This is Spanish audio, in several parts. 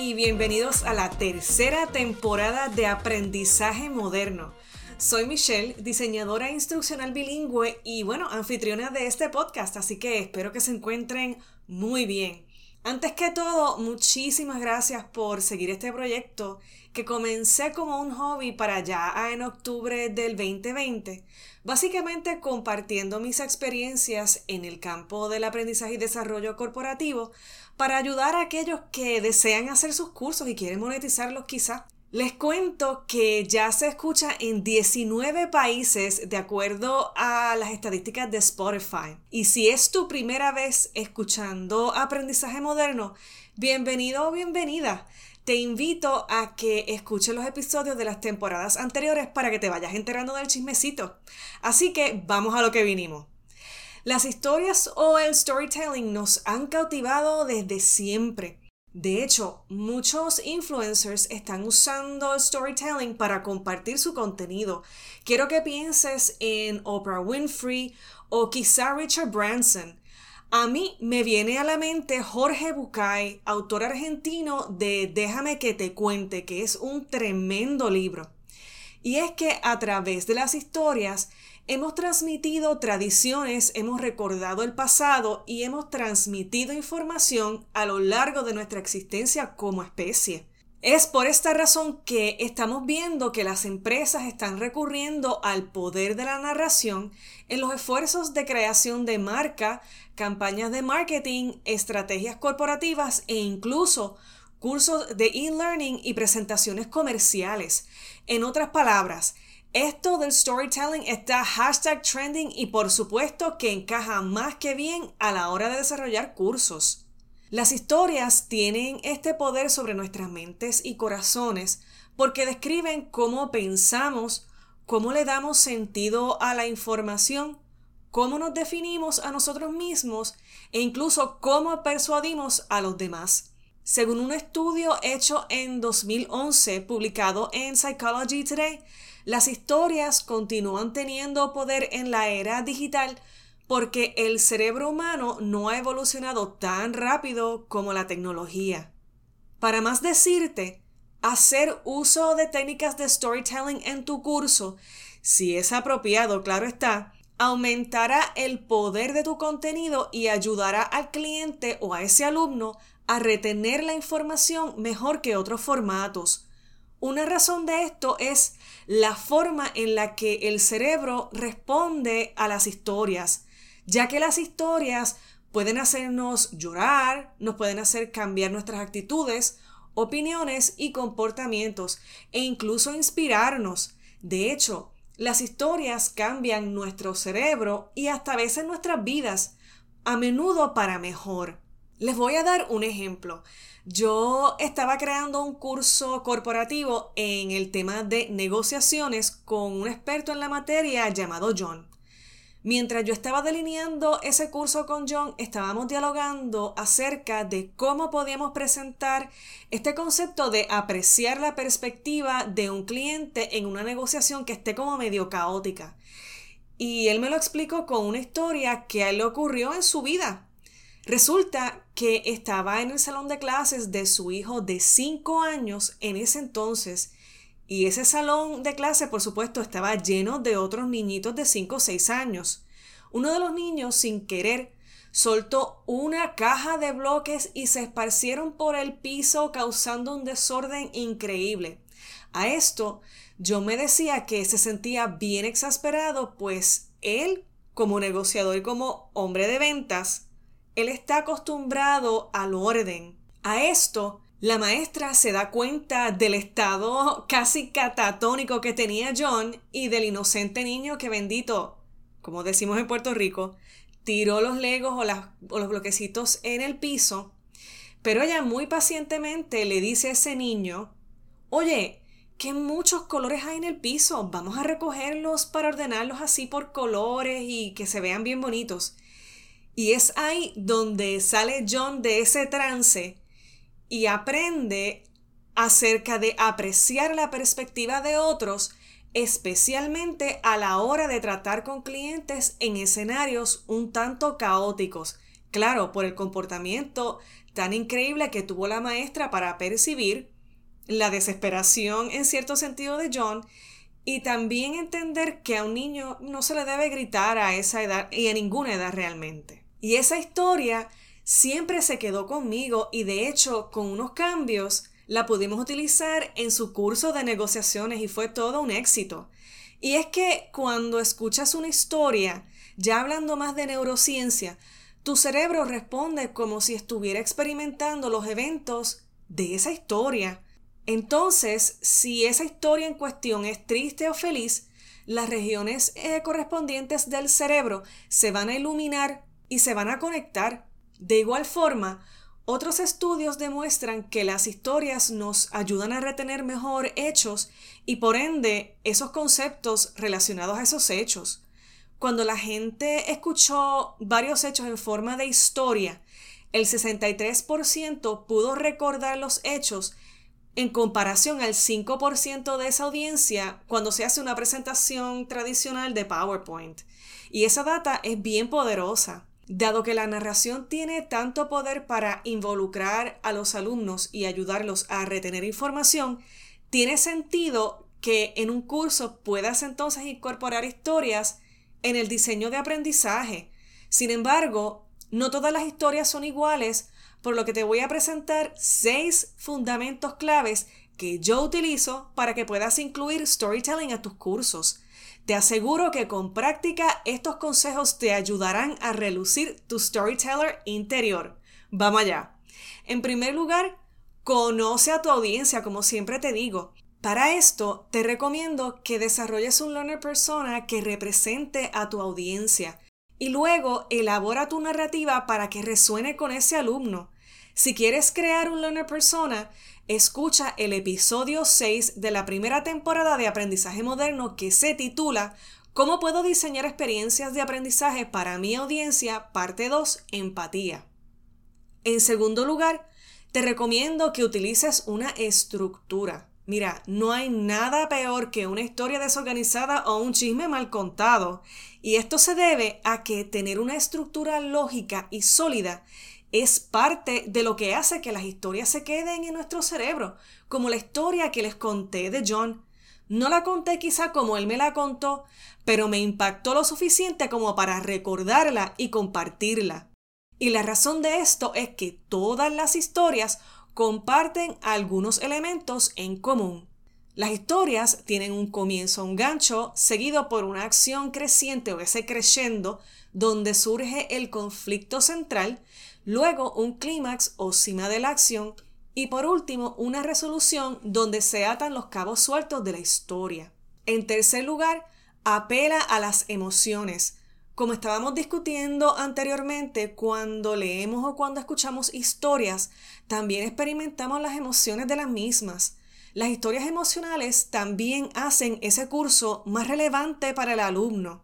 y bienvenidos a la tercera temporada de Aprendizaje Moderno. Soy Michelle, diseñadora instruccional bilingüe y bueno, anfitriona de este podcast, así que espero que se encuentren muy bien. Antes que todo, muchísimas gracias por seguir este proyecto que comencé como un hobby para ya en octubre del 2020, básicamente compartiendo mis experiencias en el campo del aprendizaje y desarrollo corporativo para ayudar a aquellos que desean hacer sus cursos y quieren monetizarlos quizá. Les cuento que ya se escucha en 19 países de acuerdo a las estadísticas de Spotify. Y si es tu primera vez escuchando aprendizaje moderno, bienvenido o bienvenida. Te invito a que escuches los episodios de las temporadas anteriores para que te vayas enterando del chismecito. Así que vamos a lo que vinimos. Las historias o el storytelling nos han cautivado desde siempre. De hecho, muchos influencers están usando el storytelling para compartir su contenido. Quiero que pienses en Oprah Winfrey o quizá Richard Branson. A mí me viene a la mente Jorge Bucay, autor argentino de Déjame que te cuente, que es un tremendo libro. Y es que a través de las historias Hemos transmitido tradiciones, hemos recordado el pasado y hemos transmitido información a lo largo de nuestra existencia como especie. Es por esta razón que estamos viendo que las empresas están recurriendo al poder de la narración en los esfuerzos de creación de marca, campañas de marketing, estrategias corporativas e incluso cursos de e-learning y presentaciones comerciales. En otras palabras, esto del storytelling está hashtag trending y por supuesto que encaja más que bien a la hora de desarrollar cursos. Las historias tienen este poder sobre nuestras mentes y corazones porque describen cómo pensamos, cómo le damos sentido a la información, cómo nos definimos a nosotros mismos e incluso cómo persuadimos a los demás. Según un estudio hecho en 2011 publicado en Psychology Today, las historias continúan teniendo poder en la era digital porque el cerebro humano no ha evolucionado tan rápido como la tecnología. Para más decirte, hacer uso de técnicas de storytelling en tu curso, si es apropiado, claro está, aumentará el poder de tu contenido y ayudará al cliente o a ese alumno a retener la información mejor que otros formatos. Una razón de esto es la forma en la que el cerebro responde a las historias, ya que las historias pueden hacernos llorar, nos pueden hacer cambiar nuestras actitudes, opiniones y comportamientos e incluso inspirarnos. De hecho, las historias cambian nuestro cerebro y hasta veces nuestras vidas, a menudo para mejor. Les voy a dar un ejemplo. Yo estaba creando un curso corporativo en el tema de negociaciones con un experto en la materia llamado John. Mientras yo estaba delineando ese curso con John, estábamos dialogando acerca de cómo podíamos presentar este concepto de apreciar la perspectiva de un cliente en una negociación que esté como medio caótica. Y él me lo explicó con una historia que le ocurrió en su vida. Resulta que estaba en el salón de clases de su hijo de 5 años en ese entonces y ese salón de clases por supuesto estaba lleno de otros niñitos de 5 o 6 años. Uno de los niños sin querer soltó una caja de bloques y se esparcieron por el piso causando un desorden increíble. A esto yo me decía que se sentía bien exasperado pues él como negociador y como hombre de ventas él está acostumbrado al orden. A esto, la maestra se da cuenta del estado casi catatónico que tenía John y del inocente niño que bendito, como decimos en Puerto Rico, tiró los legos o, los bloquecitos en el piso. Pero ella muy pacientemente le dice a ese niño, oye, que muchos colores hay en el piso, vamos a recogerlos para ordenarlos así por colores y que se vean bien bonitos. Y es ahí donde sale John de ese trance y aprende acerca de apreciar la perspectiva de otros, especialmente a la hora de tratar con clientes en escenarios un tanto caóticos. Claro, por el comportamiento tan increíble que tuvo la maestra para percibir la desesperación en cierto sentido de John y también entender que a un niño no se le debe gritar a esa edad y a ninguna edad realmente. Y esa historia siempre se quedó conmigo y de hecho con unos cambios la pudimos utilizar en su curso de negociaciones y fue todo un éxito. Y es que cuando escuchas una historia, ya hablando más de neurociencia, tu cerebro responde como si estuviera experimentando los eventos de esa historia. Entonces, si esa historia en cuestión es triste o feliz, las regiones eh, correspondientes del cerebro se van a iluminar y se van a conectar. De igual forma, otros estudios demuestran que las historias nos ayudan a retener mejor hechos y por ende esos conceptos relacionados a esos hechos. Cuando la gente escuchó varios hechos en forma de historia, el 63% pudo recordar los hechos en comparación al 5% de esa audiencia cuando se hace una presentación tradicional de PowerPoint. Y esa data es bien poderosa. Dado que la narración tiene tanto poder para involucrar a los alumnos y ayudarlos a retener información, tiene sentido que en un curso puedas entonces incorporar historias en el diseño de aprendizaje. Sin embargo, no todas las historias son iguales, por lo que te voy a presentar seis fundamentos claves que yo utilizo para que puedas incluir storytelling a tus cursos. Te aseguro que con práctica estos consejos te ayudarán a relucir tu storyteller interior. Vamos allá. En primer lugar, conoce a tu audiencia, como siempre te digo. Para esto, te recomiendo que desarrolles un learner persona que represente a tu audiencia y luego elabora tu narrativa para que resuene con ese alumno. Si quieres crear un learner persona, escucha el episodio 6 de la primera temporada de Aprendizaje Moderno que se titula ¿Cómo puedo diseñar experiencias de aprendizaje para mi audiencia? Parte 2, empatía. En segundo lugar, te recomiendo que utilices una estructura. Mira, no hay nada peor que una historia desorganizada o un chisme mal contado. Y esto se debe a que tener una estructura lógica y sólida es parte de lo que hace que las historias se queden en nuestro cerebro, como la historia que les conté de John. No la conté quizá como él me la contó, pero me impactó lo suficiente como para recordarla y compartirla. Y la razón de esto es que todas las historias comparten algunos elementos en común. Las historias tienen un comienzo, un gancho, seguido por una acción creciente o ese creciendo, donde surge el conflicto central, luego un clímax o cima de la acción y por último una resolución donde se atan los cabos sueltos de la historia. En tercer lugar, apela a las emociones. Como estábamos discutiendo anteriormente, cuando leemos o cuando escuchamos historias, también experimentamos las emociones de las mismas. Las historias emocionales también hacen ese curso más relevante para el alumno.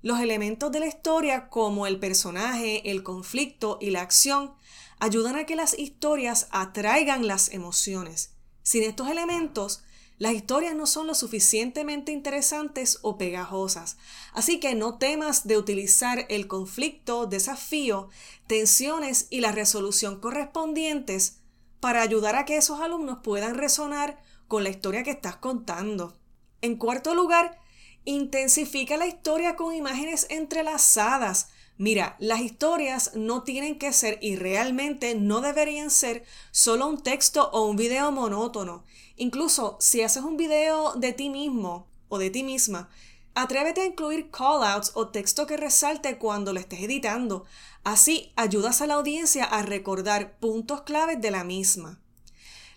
Los elementos de la historia como el personaje, el conflicto y la acción ayudan a que las historias atraigan las emociones. Sin estos elementos, las historias no son lo suficientemente interesantes o pegajosas, así que no temas de utilizar el conflicto, desafío, tensiones y la resolución correspondientes para ayudar a que esos alumnos puedan resonar con la historia que estás contando. En cuarto lugar, Intensifica la historia con imágenes entrelazadas. Mira, las historias no tienen que ser y realmente no deberían ser solo un texto o un video monótono. Incluso si haces un video de ti mismo o de ti misma, atrévete a incluir callouts o texto que resalte cuando lo estés editando. Así ayudas a la audiencia a recordar puntos claves de la misma.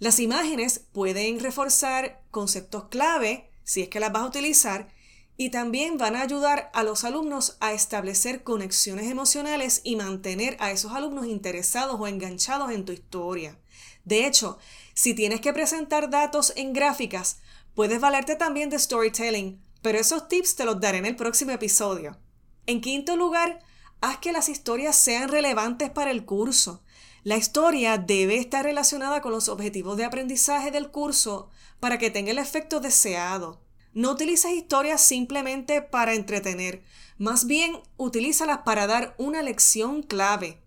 Las imágenes pueden reforzar conceptos clave, si es que las vas a utilizar, y también van a ayudar a los alumnos a establecer conexiones emocionales y mantener a esos alumnos interesados o enganchados en tu historia. De hecho, si tienes que presentar datos en gráficas, puedes valerte también de storytelling, pero esos tips te los daré en el próximo episodio. En quinto lugar, haz que las historias sean relevantes para el curso. La historia debe estar relacionada con los objetivos de aprendizaje del curso para que tenga el efecto deseado. No utilices historias simplemente para entretener, más bien utilízalas para dar una lección clave.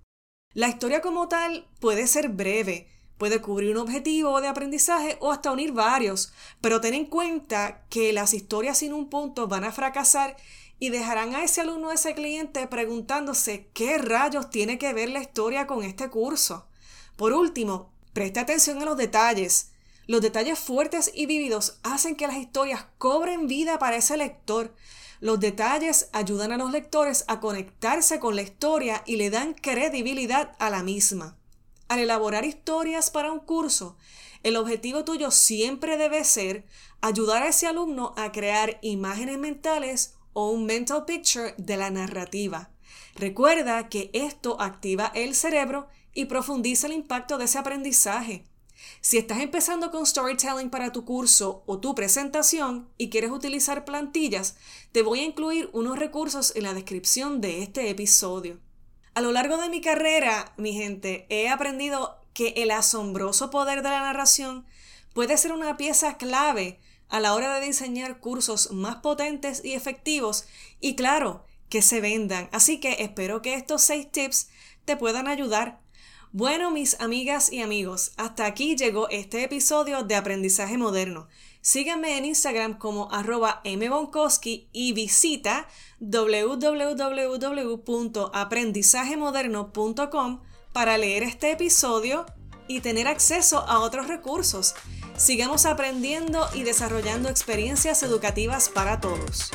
La historia como tal puede ser breve, puede cubrir un objetivo de aprendizaje o hasta unir varios, pero ten en cuenta que las historias sin un punto van a fracasar y dejarán a ese alumno, a ese cliente preguntándose qué rayos tiene que ver la historia con este curso. Por último, presta atención a los detalles. Los detalles fuertes y vívidos hacen que las historias cobren vida para ese lector. Los detalles ayudan a los lectores a conectarse con la historia y le dan credibilidad a la misma. Al elaborar historias para un curso, el objetivo tuyo siempre debe ser ayudar a ese alumno a crear imágenes mentales o un mental picture de la narrativa. Recuerda que esto activa el cerebro y profundiza el impacto de ese aprendizaje. Si estás empezando con storytelling para tu curso o tu presentación y quieres utilizar plantillas, te voy a incluir unos recursos en la descripción de este episodio. A lo largo de mi carrera, mi gente, he aprendido que el asombroso poder de la narración puede ser una pieza clave a la hora de diseñar cursos más potentes y efectivos y claro, que se vendan. Así que espero que estos seis tips te puedan ayudar. Bueno, mis amigas y amigos, hasta aquí llegó este episodio de Aprendizaje Moderno. Síganme en Instagram como arroba mbonkowski y visita www.aprendizajemoderno.com para leer este episodio y tener acceso a otros recursos. Sigamos aprendiendo y desarrollando experiencias educativas para todos.